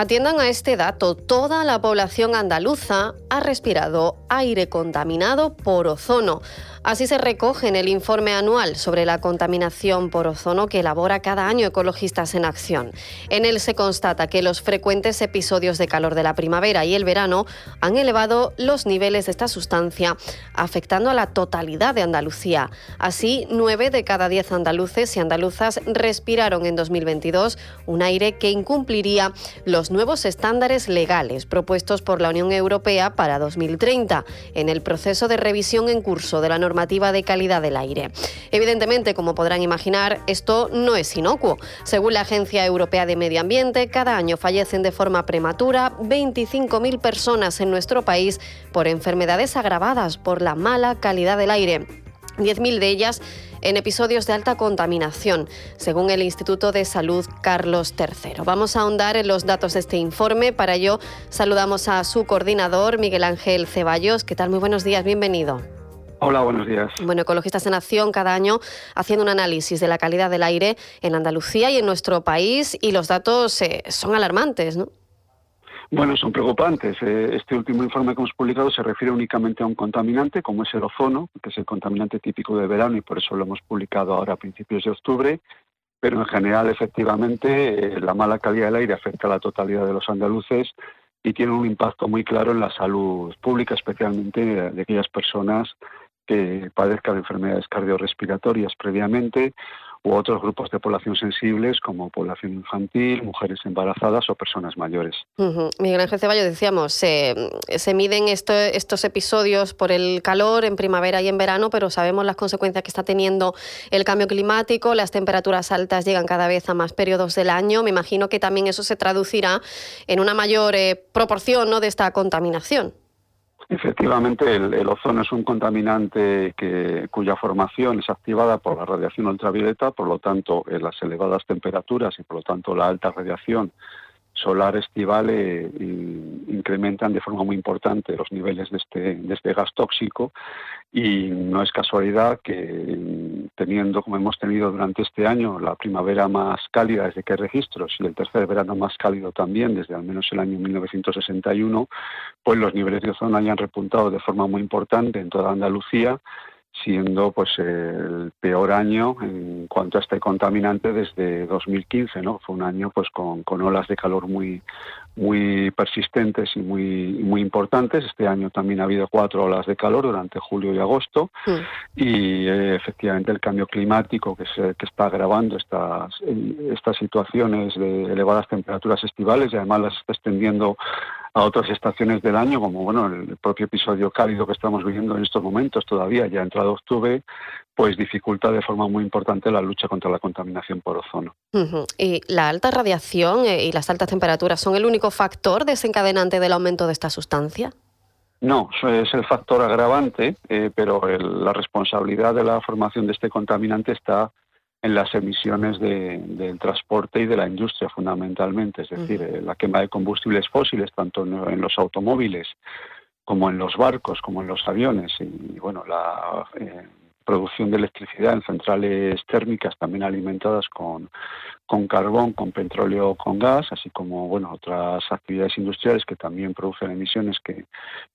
Atiendan a este dato, toda la población andaluza ha respirado aire contaminado por ozono. Así se recoge en el informe anual sobre la contaminación por ozono que elabora cada año Ecologistas en Acción. En él se constata que los frecuentes episodios de calor de la primavera y el verano han elevado los niveles de esta sustancia, afectando a la totalidad de Andalucía. Así, nueve de cada diez andaluces y andaluzas respiraron en 2022 un aire que incumpliría los nuevos estándares legales propuestos por la Unión Europea para 2030 en el proceso de revisión en curso de la norma de calidad del aire. Evidentemente, como podrán imaginar, esto no es inocuo. Según la Agencia Europea de Medio Ambiente, cada año fallecen de forma prematura 25.000 personas en nuestro país por enfermedades agravadas por la mala calidad del aire. 10.000 de ellas en episodios de alta contaminación, según el Instituto de Salud Carlos III. Vamos a ahondar en los datos de este informe. Para ello, saludamos a su coordinador, Miguel Ángel Ceballos. ¿Qué tal? Muy buenos días, bienvenido. Hola, buenos días. Bueno, Ecologistas en Acción cada año haciendo un análisis de la calidad del aire en Andalucía y en nuestro país y los datos eh, son alarmantes, ¿no? Bueno, son preocupantes. Eh, este último informe que hemos publicado se refiere únicamente a un contaminante, como es el ozono, que es el contaminante típico de verano y por eso lo hemos publicado ahora a principios de octubre. Pero en general, efectivamente, eh, la mala calidad del aire afecta a la totalidad de los andaluces y tiene un impacto muy claro en la salud pública, especialmente de aquellas personas que padezcan enfermedades cardiorrespiratorias previamente u otros grupos de población sensibles como población infantil, mujeres embarazadas o personas mayores. Miguel Ángel Ceballos, decíamos, se miden estos episodios por el calor en primavera y en verano, pero sabemos las consecuencias que está teniendo el cambio climático, las temperaturas altas llegan cada vez a más periodos del año. Me imagino que también eso se traducirá en una mayor eh, proporción ¿no? de esta contaminación. Efectivamente, el, ozono es un contaminante que, cuya formación es activada por la radiación ultravioleta, por lo tanto, las elevadas temperaturas y por lo tanto la alta radiación solar estival eh, incrementan de forma muy importante los niveles de este, de este gas tóxico y no es casualidad que teniendo como hemos tenido durante este año la primavera más cálida desde que hay registros y el tercer verano más cálido también desde al menos el año 1961, pues los niveles de ozono hayan repuntado de forma muy importante en toda Andalucía siendo pues el peor año en cuanto a este contaminante desde 2015, ¿no? Fue un año pues con, con olas de calor muy muy persistentes y muy muy importantes. Este año también ha habido cuatro olas de calor durante julio y agosto y eh, efectivamente el cambio climático que se, que está agravando estas estas situaciones de elevadas temperaturas estivales y además las está extendiendo a otras estaciones del año, como bueno el propio episodio cálido que estamos viviendo en estos momentos todavía, ya entrado octubre, pues dificulta de forma muy importante la lucha contra la contaminación por ozono. ¿Y la alta radiación eh, y las altas temperaturas son el único factor desencadenante del aumento de esta sustancia? No, es el factor agravante, eh, pero la responsabilidad de la formación de este contaminante está en las emisiones del transporte y de la industria fundamentalmente, es decir, eh, la quema de combustibles fósiles tanto en, los automóviles como en los barcos, como en los aviones y, bueno, la eh, producción de electricidad en centrales térmicas también alimentadas con, con carbón, con petróleo, con gas, así como bueno otras actividades industriales que también producen emisiones que,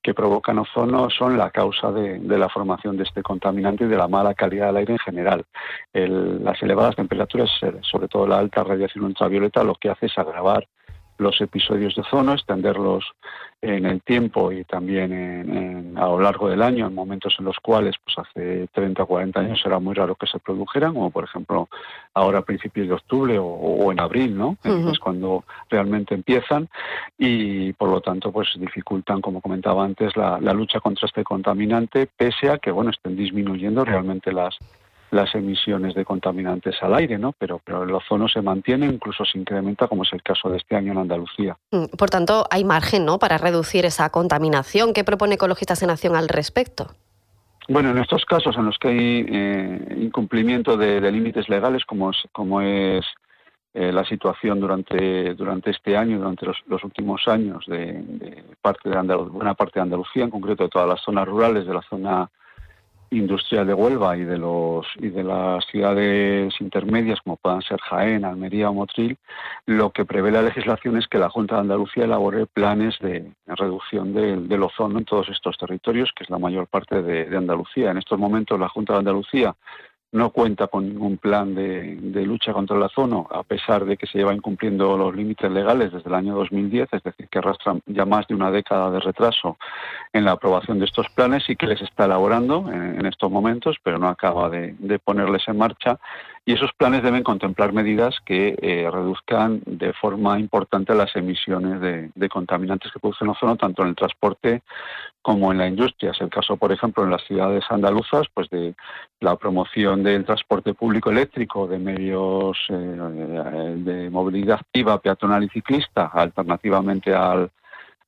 que provocan ozono, son la causa de, de, la formación de este contaminante y de la mala calidad del aire en general. las elevadas temperaturas, sobre todo la alta radiación ultravioleta, lo que hace es agravar los episodios de ozono, extenderlos en el tiempo y también en, a lo largo del año, en momentos en los cuales pues hace 30 o 40 años era muy raro que se produjeran, como por ejemplo ahora a principios de octubre o, en abril, ¿no? Es cuando realmente empiezan y por lo tanto pues dificultan, como comentaba antes, la, la lucha contra este contaminante, pese a que bueno estén disminuyendo realmente las las emisiones de contaminantes al aire, ¿no? Pero, pero el ozono se mantiene, incluso se incrementa, como es el caso de este año en Andalucía. Mm, por tanto, hay margen, ¿no?, para reducir esa contaminación. ¿Qué propone Ecologistas en Acción al respecto? Bueno, en estos casos en los que hay eh, incumplimiento de, límites legales, como es, como es eh, la situación durante, durante este año, durante los, últimos años de, parte de buena parte de Andalucía, en concreto de todas las zonas rurales, de la zona industrial de Huelva y de los y de las ciudades intermedias como puedan ser Jaén, Almería o Motril, lo que prevé la legislación es que la Junta de Andalucía elabore planes de reducción del, ozono en todos estos territorios, que es la mayor parte de Andalucía. En estos momentos la Junta de Andalucía no cuenta con ningún plan de, lucha contra el ozono, a pesar de que se lleva incumpliendo los límites legales desde el año 2010, es decir, que arrastran ya más de una década de retraso en la aprobación de estos planes y que les está elaborando en, estos momentos, pero no acaba de, ponerles en marcha. Y esos planes deben contemplar medidas que eh, reduzcan de forma importante las emisiones de, contaminantes que producen ozono, tanto en el transporte como en la industria. Es el caso, por ejemplo, en las ciudades andaluzas, pues de la promoción del transporte público eléctrico, de medios eh, de movilidad activa, peatonal y ciclista, alternativamente al,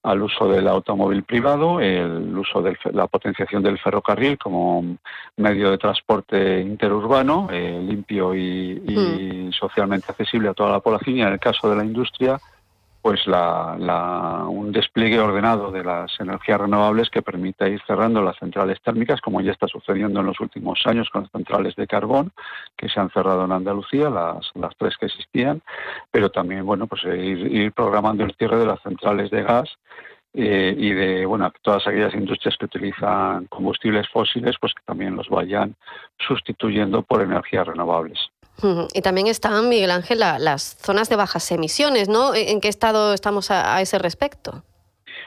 al uso del automóvil privado, el uso de la potenciación del ferrocarril como medio de transporte interurbano, eh, limpio y, y, mm. socialmente accesible a toda la población, y en el caso de la industria, pues la, un despliegue ordenado de las energías renovables que permita ir cerrando las centrales térmicas, como ya está sucediendo en los últimos años con las centrales de carbón que se han cerrado en Andalucía, las, las tres que existían, pero también bueno pues ir, programando el cierre de las centrales de gas eh, y de bueno todas aquellas industrias que utilizan combustibles fósiles, pues que también los vayan sustituyendo por energías renovables. Y también están, Miguel Ángel, las zonas de bajas emisiones, ¿no? ¿En qué estado estamos a, ese respecto?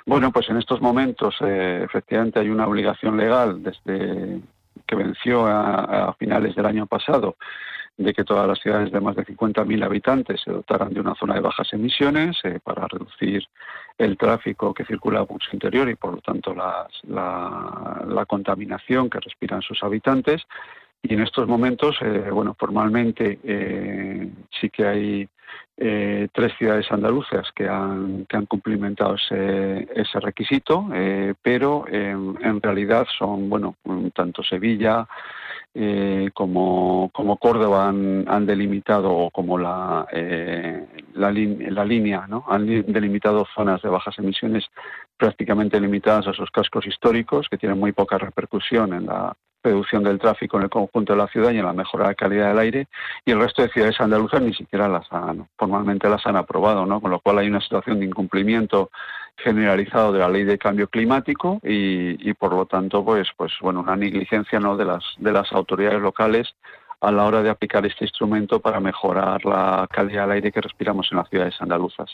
Bueno, pues en estos momentos eh, efectivamente hay una obligación legal desde que venció a, finales del año pasado de que todas las ciudades de más de 50.000 habitantes se dotaran de una zona de bajas emisiones eh, para reducir el tráfico que circula por su interior y por lo tanto la, la contaminación que respiran sus habitantes. Y en estos momentos, eh, bueno, formalmente eh, sí que hay eh, tres ciudades andaluzas que han, que han cumplimentado ese, ese requisito, pero en realidad son, bueno, tanto Sevilla como, como Córdoba han, han delimitado, como la, la, la, línea, ¿no? Han delimitado zonas de bajas emisiones prácticamente limitadas a esos cascos históricos que tienen muy poca repercusión en la reducción del tráfico en el conjunto de la ciudad y en la mejora de la calidad del aire y el resto de ciudades andaluzas ni siquiera las han, formalmente las han aprobado, ¿no? Con lo cual hay una situación de incumplimiento generalizado de la ley de cambio climático y, y por lo tanto pues pues bueno una negligencia no de las de las autoridades locales a la hora de aplicar este instrumento para mejorar la calidad del aire que respiramos en las ciudades andaluzas.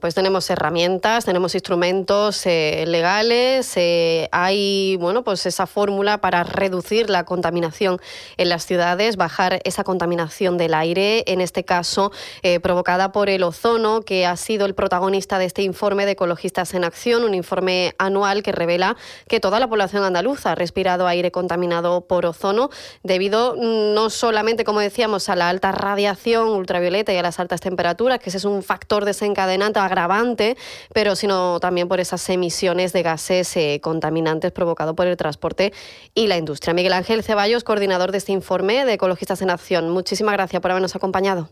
Pues tenemos herramientas, tenemos instrumentos eh, legales, eh, hay bueno pues esa fórmula para reducir la contaminación en las ciudades, bajar esa contaminación del aire, en este caso eh, provocada por el ozono, que ha sido el protagonista de este informe de Ecologistas en Acción, un informe anual que revela que toda la población andaluza ha respirado aire contaminado por ozono debido mm, no solo solamente, como decíamos, a la alta radiación ultravioleta y a las altas temperaturas, que ese es un factor desencadenante, agravante, pero sino también por esas emisiones de gases eh, contaminantes provocados por el transporte y la industria. Miguel Ángel Ceballos, coordinador de este informe de Ecologistas en Acción. Muchísimas gracias por habernos acompañado.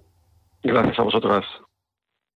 Gracias a vosotras.